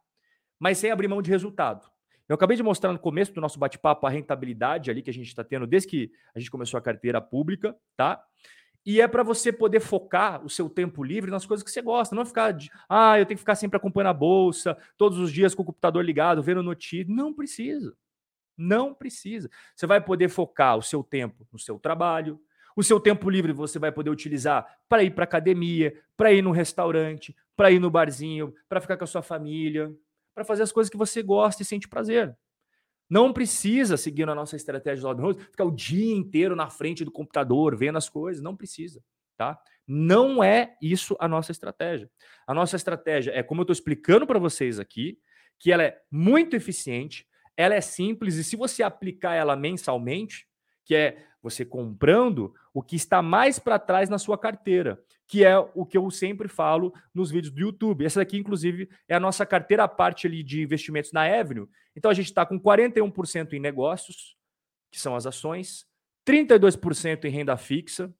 mas sem abrir mão de resultado. Eu acabei de mostrar no começo do nosso bate-papo a rentabilidade ali que a gente está tendo desde que a gente começou a carteira pública, tá? E é para você poder focar o seu tempo livre nas coisas que você gosta, não ficar de, ah, eu tenho que ficar sempre acompanhando a bolsa, todos os dias com o computador ligado, vendo notícias. Não precisa. Não precisa. Você vai poder focar o seu tempo no seu trabalho, o seu tempo livre você vai poder utilizar para ir para academia, para ir no restaurante, para ir no barzinho, para ficar com a sua família, para fazer as coisas que você gosta e sente prazer. Não precisa, seguindo a nossa estratégia do Robin Hood, ficar o dia inteiro na frente do computador, vendo as coisas. Não precisa, tá? Não é isso a nossa estratégia. A nossa estratégia é, como eu estou explicando para vocês aqui, que ela é muito eficiente, ela é simples, e se você aplicar ela mensalmente, que é você comprando o que está mais para trás na sua carteira, que é o que eu sempre falo nos vídeos do YouTube. Essa daqui, inclusive, é a nossa carteira à parte ali de investimentos na Avenue. Então a gente está com 41% em negócios, que são as ações, 32% em renda fixa,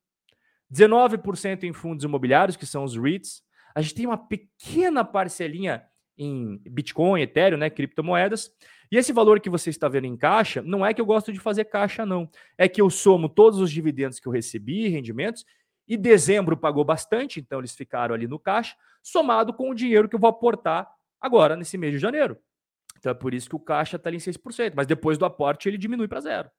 19% em fundos imobiliários, que são os REITs. A gente tem uma pequena parcelinha em Bitcoin, Ethereum, né, criptomoedas, e esse valor que você está vendo em caixa, não é que eu gosto de fazer caixa, não. É que eu somo todos os dividendos que eu recebi, rendimentos, e dezembro pagou bastante, então eles ficaram ali no caixa, somado com o dinheiro que eu vou aportar agora, nesse mês de janeiro. Então é por isso que o caixa está ali em 6%, mas depois do aporte ele diminui para zero.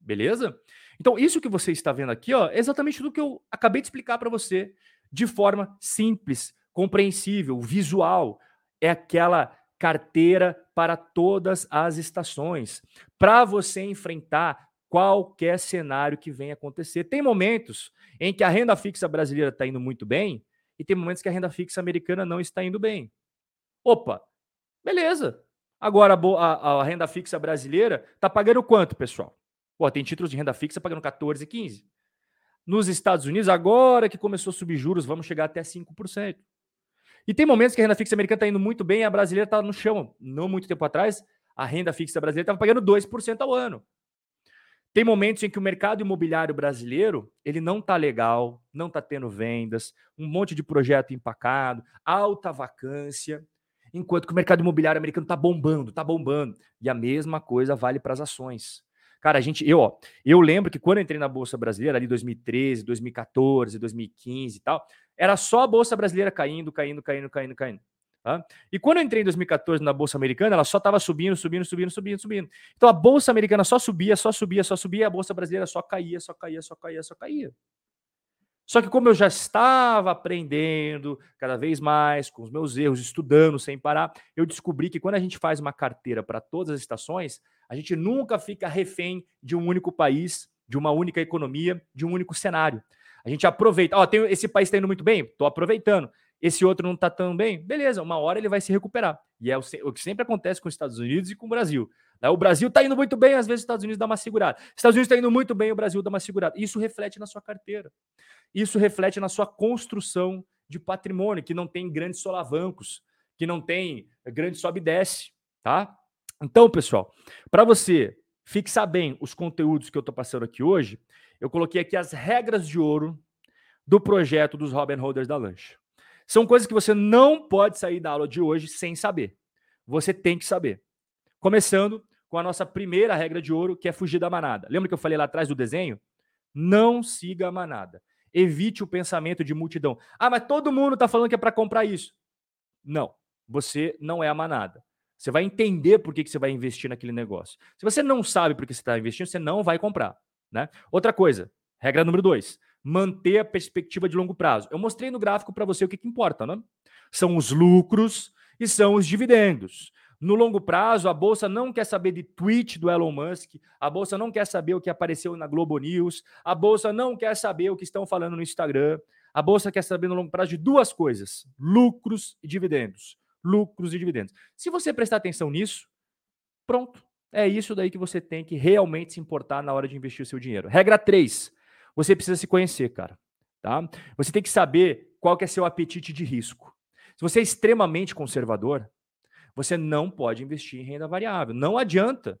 Beleza? Então, isso que você está vendo aqui ó, é exatamente tudo que eu acabei de explicar para você de forma simples, compreensível, visual. É aquela carteira para todas as estações, para você enfrentar qualquer cenário que venha acontecer. Tem momentos em que a renda fixa brasileira está indo muito bem e tem momentos que a renda fixa americana não está indo bem. Opa, beleza. Agora a, a, renda fixa brasileira está pagando quanto, pessoal? Pô, tem títulos de renda fixa pagando 14, 15. Nos Estados Unidos, agora que começou a subir juros, vamos chegar até 5%. E tem momentos que a renda fixa americana está indo muito bem e a brasileira está no chão. Não muito tempo atrás, a renda fixa brasileira estava pagando 2% ao ano. Tem momentos em que o mercado imobiliário brasileiro ele não está legal, não está tendo vendas, um monte de projeto empacado, alta vacância, enquanto que o mercado imobiliário americano está bombando, está bombando. E a mesma coisa vale para as ações. Cara, a gente, eu, ó, eu lembro que quando entrei na Bolsa Brasileira, ali 2013, 2014, 2015 e tal, era só a Bolsa Brasileira caindo, caindo, caindo, caindo, caindo. Tá? E quando eu entrei em 2014 na Bolsa Americana, ela só estava subindo, subindo, subindo, subindo, subindo. Então a Bolsa Americana só subia, só subia, só subia, a Bolsa Brasileira só caía, só caía, só caía, só caía. Só que como eu já estava aprendendo cada vez mais com os meus erros, estudando sem parar, eu descobri que quando a gente faz uma carteira para todas as estações, a gente nunca fica refém de um único país, de uma única economia, de um único cenário. A gente aproveita. Ó, tem, esse país está indo muito bem? Estou aproveitando. Esse outro não está tão bem? Beleza, uma hora ele vai se recuperar. E é o, que sempre acontece com os Estados Unidos e com o Brasil. Né? O Brasil está indo muito bem, às vezes os Estados Unidos dá uma segurada. Estados Unidos está indo muito bem, o Brasil dá uma segurada. Isso reflete na sua carteira. Isso reflete na sua construção de patrimônio, que não tem grandes solavancos, que não tem grande sobe e desce, tá? Então, pessoal, para você fixar bem os conteúdos que eu estou passando aqui hoje, eu coloquei aqui as regras de ouro do projeto dos Robin Holders da Lanche. São coisas que você não pode sair da aula de hoje sem saber. Você tem que saber. Começando com a nossa primeira regra de ouro, que é fugir da manada. Lembra que eu falei lá atrás do desenho? Não siga a manada. Evite o pensamento de multidão. Ah, mas todo mundo está falando que é para comprar isso. Não, você não é a manada. Você vai entender por que, que você vai investir naquele negócio. Se você não sabe por que você está investindo, você não vai comprar. Né? Outra coisa, regra número dois: manter a perspectiva de longo prazo. Eu mostrei no gráfico para você o que, que importa, né? São os lucros e são os dividendos. No longo prazo, a bolsa não quer saber de tweet do Elon Musk, a bolsa não quer saber o que apareceu na Globo News, a bolsa não quer saber o que estão falando no Instagram. A bolsa quer saber no longo prazo de duas coisas: lucros e dividendos. Lucros e dividendos. Se você prestar atenção nisso, pronto. É isso daí que você tem que realmente se importar na hora de investir o seu dinheiro. Regra 3. Você precisa se conhecer, cara. Tá? Você tem que saber qual que é seu apetite de risco. Se você é extremamente conservador, você não pode investir em renda variável. Não adianta.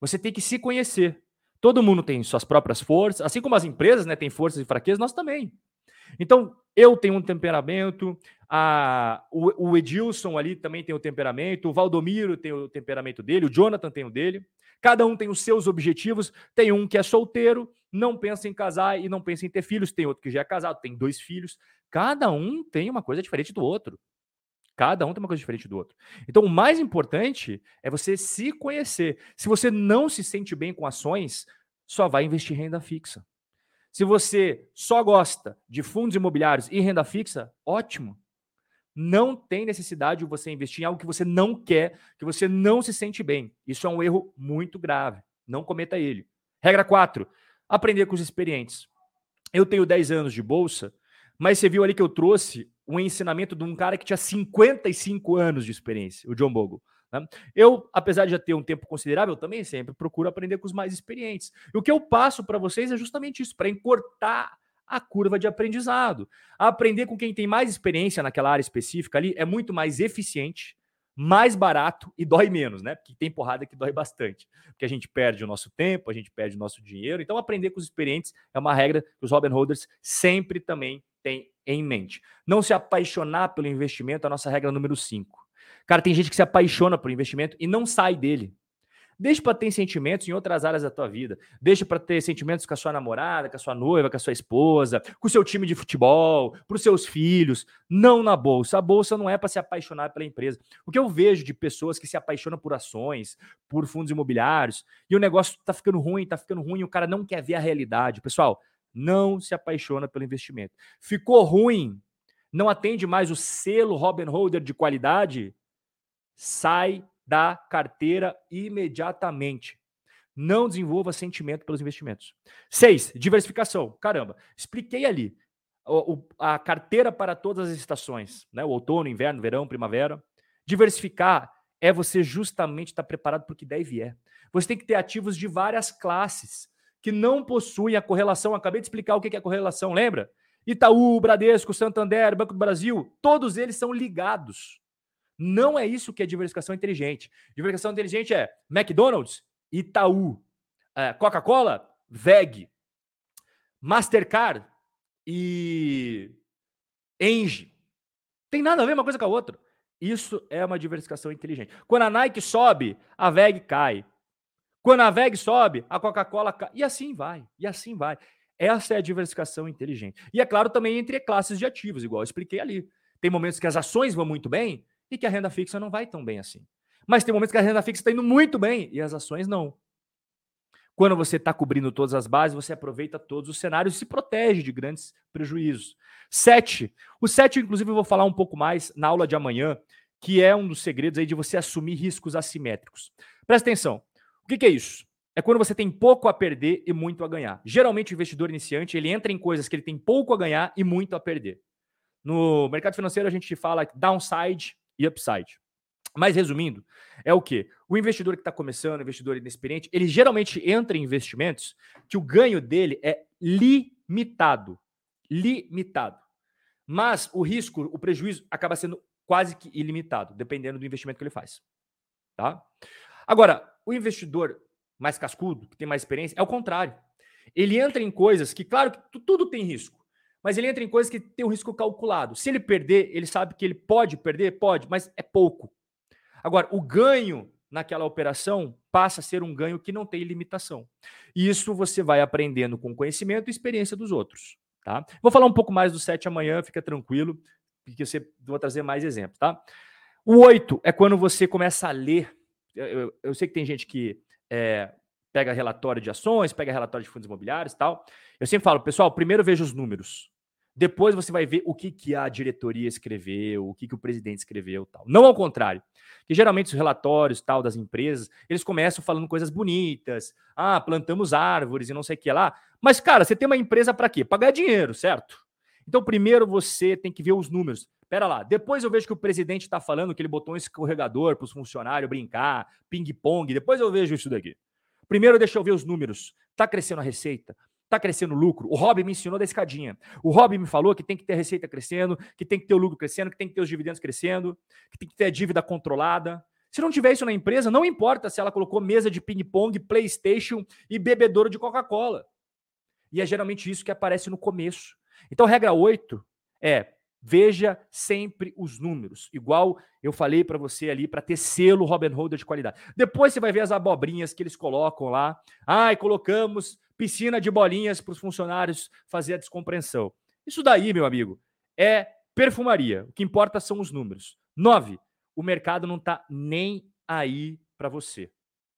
Você tem que se conhecer. Todo mundo tem suas próprias forças, assim como as empresas né, têm forças e fraquezas, nós também. Então, eu tenho um temperamento, a, o, o, Edilson ali também tem o temperamento, o Valdomiro tem o temperamento dele, o Jonathan tem o dele. Cada um tem os seus objetivos. Tem um que é solteiro, não pensa em casar e não pensa em ter filhos. Tem outro que já é casado, tem dois filhos. Cada um tem uma coisa diferente do outro. Cada um tem uma coisa diferente do outro. Então, o mais importante é você se conhecer. Se você não se sente bem com ações, só vai investir em renda fixa. Se você só gosta de fundos imobiliários e renda fixa, ótimo. Não tem necessidade de você investir em algo que você não quer, que você não se sente bem. Isso é um erro muito grave. Não cometa ele. Regra 4. Aprender com os experientes. Eu tenho 10 anos de bolsa, mas você viu ali que eu trouxe um ensinamento de um cara que tinha 55 anos de experiência, o John Bogle. Né? Eu, apesar de já ter um tempo considerável, também sempre procuro aprender com os mais experientes. E o que eu passo para vocês é justamente isso, para encurtar a curva de aprendizado. Aprender com quem tem mais experiência naquela área específica ali é muito mais eficiente, mais barato e dói menos, né? Porque tem porrada que dói bastante. Porque a gente perde o nosso tempo, a gente perde o nosso dinheiro. Então, aprender com os experientes é uma regra que os Robin Holders sempre também têm em mente. Não se apaixonar pelo investimento é a nossa regra número 5. Cara, tem gente que se apaixona por investimento e não sai dele. Deixa para ter sentimentos em outras áreas da tua vida. Deixa para ter sentimentos com a sua namorada, com a sua noiva, com a sua esposa, com o seu time de futebol, para os seus filhos. Não na bolsa. A bolsa não é para se apaixonar pela empresa. O que eu vejo de pessoas que se apaixonam por ações, por fundos imobiliários, e o negócio está ficando ruim, está ficando ruim, o cara não quer ver a realidade. Pessoal, não se apaixona pelo investimento. Ficou ruim, não atende mais o selo Robin Holder de qualidade, sai da carteira imediatamente. Não desenvolva sentimento pelos investimentos. Seis, diversificação. Caramba, expliquei ali. O, o, a carteira para todas as estações, né? O outono, inverno, verão, primavera. Diversificar é você justamente estar preparado para o que der e vier. Você tem que ter ativos de várias classes que não possuem a correlação. Acabei de explicar o que é a correlação, lembra? Itaú, Bradesco, Santander, Banco do Brasil, todos eles são ligados. Não é isso que é diversificação inteligente. Diversificação inteligente é McDonald's, Itaú, é, Coca-Cola, VEG, Mastercard e Engie. Tem nada a ver uma coisa com a outra. Isso é uma diversificação inteligente. Quando a Nike sobe, a VEG cai. Quando a VEG sobe, a Coca-Cola cai. E assim vai, e assim vai. Essa é a diversificação inteligente. E é claro também entre classes de ativos, igual eu expliquei ali. Tem momentos que as ações vão muito bem e que a renda fixa não vai tão bem assim. Mas tem momentos que a renda fixa está indo muito bem e as ações não. Quando você está cobrindo todas as bases, você aproveita todos os cenários e se protege de grandes prejuízos. Sete. O sete, inclusive, eu vou falar um pouco mais na aula de amanhã, que é um dos segredos aí de você assumir riscos assimétricos. Presta atenção. O que, que é isso? é quando você tem pouco a perder e muito a ganhar. Geralmente o investidor iniciante, ele entra em coisas que ele tem pouco a ganhar e muito a perder. No mercado financeiro a gente fala downside e upside. Mas resumindo, é o que? O investidor que está começando, investidor inexperiente, ele geralmente entra em investimentos que o ganho dele é limitado. Limitado. Mas o risco, o prejuízo acaba sendo quase que ilimitado, dependendo do investimento que ele faz. Tá? Agora, o investidor mais cascudo, que tem mais experiência, é o contrário. Ele entra em coisas que, claro, tudo tem risco, mas ele entra em coisas que tem um risco calculado. Se ele perder, ele sabe que ele pode perder, pode, mas é pouco. Agora, o ganho naquela operação passa a ser um ganho que não tem limitação. E isso você vai aprendendo com conhecimento e experiência dos outros. Tá? Vou falar um pouco mais do 7 amanhã, fica tranquilo, porque você vou trazer mais exemplos, tá? O 8 é quando você começa a ler. Eu, eu, eu sei que tem gente que é, pega relatório de ações, pega relatório de fundos imobiliários tal. Eu sempre falo, pessoal, primeiro veja os números. Depois você vai ver o que, que a diretoria escreveu, o que, que o presidente escreveu tal. Não ao contrário. Que geralmente os relatórios tal das empresas, eles começam falando coisas bonitas. Ah, plantamos árvores e não sei o que lá. Mas, cara, você tem uma empresa para quê? Para ganhar dinheiro, certo? Então, primeiro você tem que ver os números. Pera lá, depois eu vejo que o presidente está falando que ele botou um escorregador para os funcionários brincar, ping-pong. Depois eu vejo isso daqui. Primeiro, deixa eu ver os números. Está crescendo a receita? Está crescendo o lucro. O Rob me ensinou da escadinha. O Rob me falou que tem que ter a receita crescendo, que tem que ter o lucro crescendo, que tem que ter os dividendos crescendo, que tem que ter a dívida controlada. Se não tiver isso na empresa, não importa se ela colocou mesa de ping-pong, PlayStation e bebedouro de Coca-Cola. E é geralmente isso que aparece no começo. Então, regra 8 é veja sempre os números, igual eu falei para você ali, para ter selo Robin Holder de qualidade. Depois você vai ver as abobrinhas que eles colocam lá. Ai, colocamos piscina de bolinhas para os funcionários fazer a descompreensão. Isso daí, meu amigo, é perfumaria. O que importa são os números. Nove, o mercado não está nem aí para você.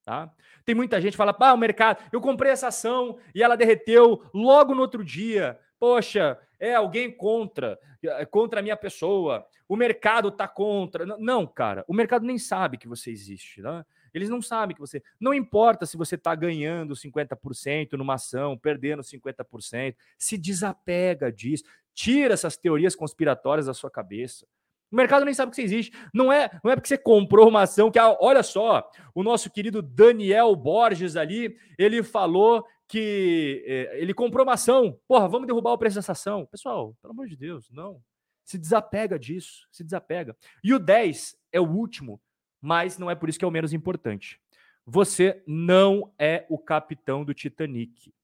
Tá? Tem muita gente que fala, ah, o mercado, eu comprei essa ação e ela derreteu logo no outro dia. Poxa, é alguém contra, é contra a minha pessoa. O mercado está contra. Não, cara, o mercado nem sabe que você existe. Né? Eles não sabem que você. Não importa se você está ganhando 50% numa ação, perdendo 50%. Se desapega disso. Tira essas teorias conspiratórias da sua cabeça. O mercado nem sabe que você existe. Não é, não é porque você comprou uma ação que, ah, olha só, o nosso querido Daniel Borges ali, ele falou que eh, ele comprou uma ação. Porra, vamos derrubar o preço dessa ação. Pessoal, pelo amor de Deus, não. Se desapega disso, se desapega. E o 10 é o último, mas não é por isso que é o menos importante. Você não é o capitão do Titanic.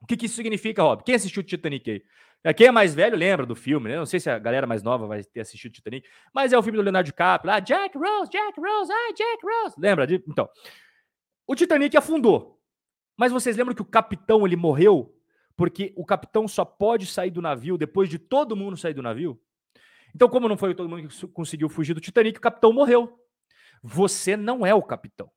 O que, que isso significa, Rob? Quem assistiu o Titanic aí? É, quem é mais velho lembra do filme, né? Não sei se a galera mais nova vai ter assistido o Titanic, mas é o filme do Leonardo DiCaprio, lá, Jack Rose, Jack Rose, ai, Jack Rose. Lembra? De... Então, o Titanic afundou. Mas vocês lembram que o capitão ele morreu porque o capitão só pode sair do navio depois de todo mundo sair do navio? Então, como não foi todo mundo que conseguiu fugir do Titanic, o capitão morreu. Você não é o capitão,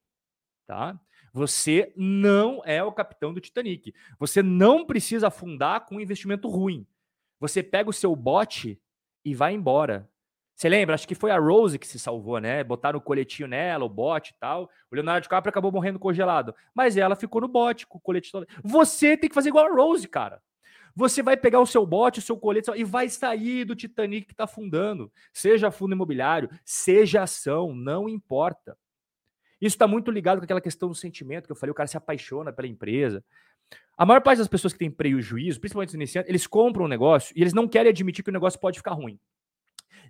tá? Você não é o capitão do Titanic. Você não precisa afundar com um investimento ruim. Você pega o seu bote e vai embora. Você lembra? Acho que foi a Rose que se salvou, né? Botaram o coletinho nela, o bote e tal. O Leonardo DiCaprio acabou morrendo congelado. Mas ela ficou no bote com o colete todo. Você tem que fazer igual a Rose, cara. Você vai pegar o seu bote, o seu colete e vai sair do Titanic que está afundando. Seja fundo imobiliário, seja ação, não importa. Isso está muito ligado com aquela questão do sentimento que eu falei, o cara se apaixona pela empresa. A maior parte das pessoas que têm prejuízo, principalmente os iniciantes, eles compram um negócio e eles não querem admitir que o negócio pode ficar ruim.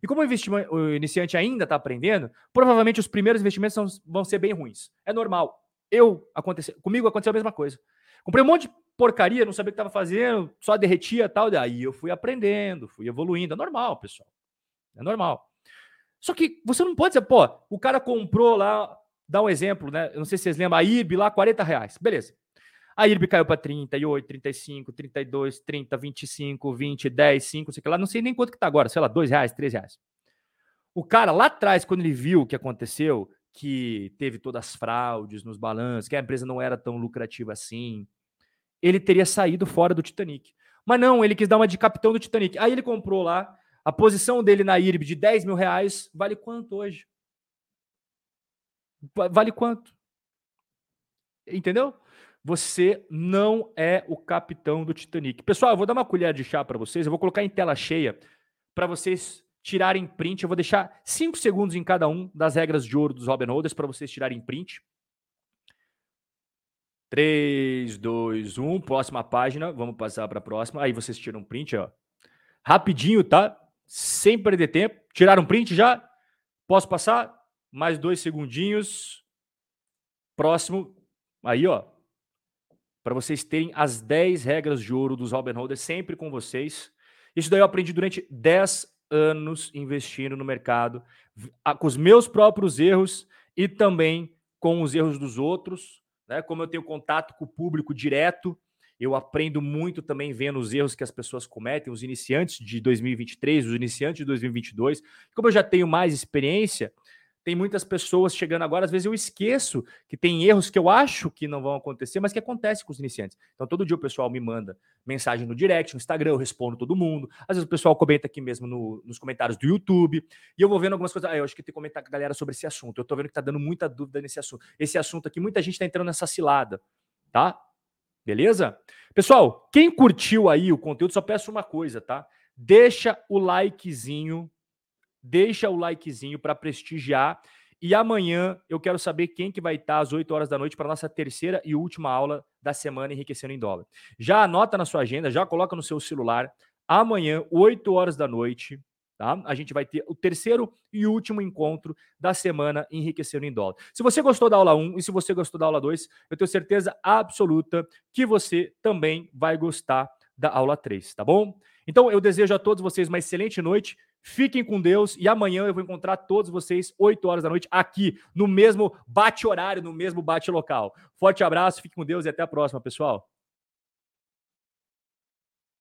E como o, o iniciante ainda está aprendendo, provavelmente os primeiros investimentos são, vão ser bem ruins. É normal. Eu aconteceu, comigo aconteceu a mesma coisa. Comprei um monte de porcaria, não sabia o que estava fazendo, só derretia tal. Daí eu fui aprendendo, fui evoluindo. É normal, pessoal. É normal. Só que você não pode dizer, pô, o cara comprou lá, dá um exemplo, né? Eu não sei se vocês lembram, a IRB lá, 40 reais. Beleza. A IRB caiu para 38, 35, 32, 30, 25, 20, 10, 5, sei lá, não sei nem quanto que tá agora, sei lá, 2 reais, 3 reais. O cara lá atrás, quando ele viu o que aconteceu, que teve todas as fraudes nos balanços, que a empresa não era tão lucrativa assim, ele teria saído fora do Titanic. Mas não, ele quis dar uma de capitão do Titanic. Aí ele comprou lá, a posição dele na IRB de 10 mil reais, vale quanto hoje? Vale quanto? entendeu? Você não é o capitão do Titanic. Pessoal, eu vou dar uma colher de chá para vocês, eu vou colocar em tela cheia para vocês tirarem print. Eu vou deixar cinco segundos em cada um das regras de ouro dos Robin Holders para vocês tirarem print. 3, 2, 1, próxima página. Vamos passar para a próxima. Aí vocês tiram print, ó. Rapidinho, tá? Sem perder tempo. Tiraram print já? Posso passar? Mais dois segundinhos. Próximo. Aí, ó. Para vocês terem as 10 regras de ouro dos Robin Holders sempre com vocês. Isso daí eu aprendi durante 10 anos investindo no mercado, com os meus próprios erros e também com os erros dos outros. Né? Como eu tenho contato com o público direto, eu aprendo muito também vendo os erros que as pessoas cometem, os iniciantes de 2023, os iniciantes de 2022. Como eu já tenho mais experiência, tem muitas pessoas chegando agora, às vezes eu esqueço que tem erros que eu acho que não vão acontecer, mas que acontece com os iniciantes. Então, todo dia o pessoal me manda mensagem no direct, no Instagram, eu respondo todo mundo. Às vezes o pessoal comenta aqui mesmo no, nos comentários do YouTube, e eu vou vendo algumas coisas. Ah, eu acho que tem que comentar com a galera sobre esse assunto. Eu tô vendo que tá dando muita dúvida nesse assunto. Esse assunto aqui, muita gente tá entrando nessa cilada, tá? Beleza? Pessoal, quem curtiu aí o conteúdo, só peço uma coisa, tá? Deixa o likezinho deixa o likezinho para prestigiar. E amanhã eu quero saber quem que vai estar às 8 horas da noite para nossa terceira e última aula da semana enriquecendo em dólar. Já anota na sua agenda, já coloca no seu celular. Amanhã, 8 horas da noite, tá? A gente vai ter o terceiro e último encontro da semana enriquecendo em dólar. Se você gostou da aula 1 e se você gostou da aula 2, eu tenho certeza absoluta que você também vai gostar da aula 3, tá bom? Então eu desejo a todos vocês uma excelente noite. Fiquem com Deus e amanhã eu vou encontrar todos vocês 8 horas da noite aqui no mesmo bate horário, no mesmo bate local. Forte abraço, fiquem com Deus e até a próxima, pessoal.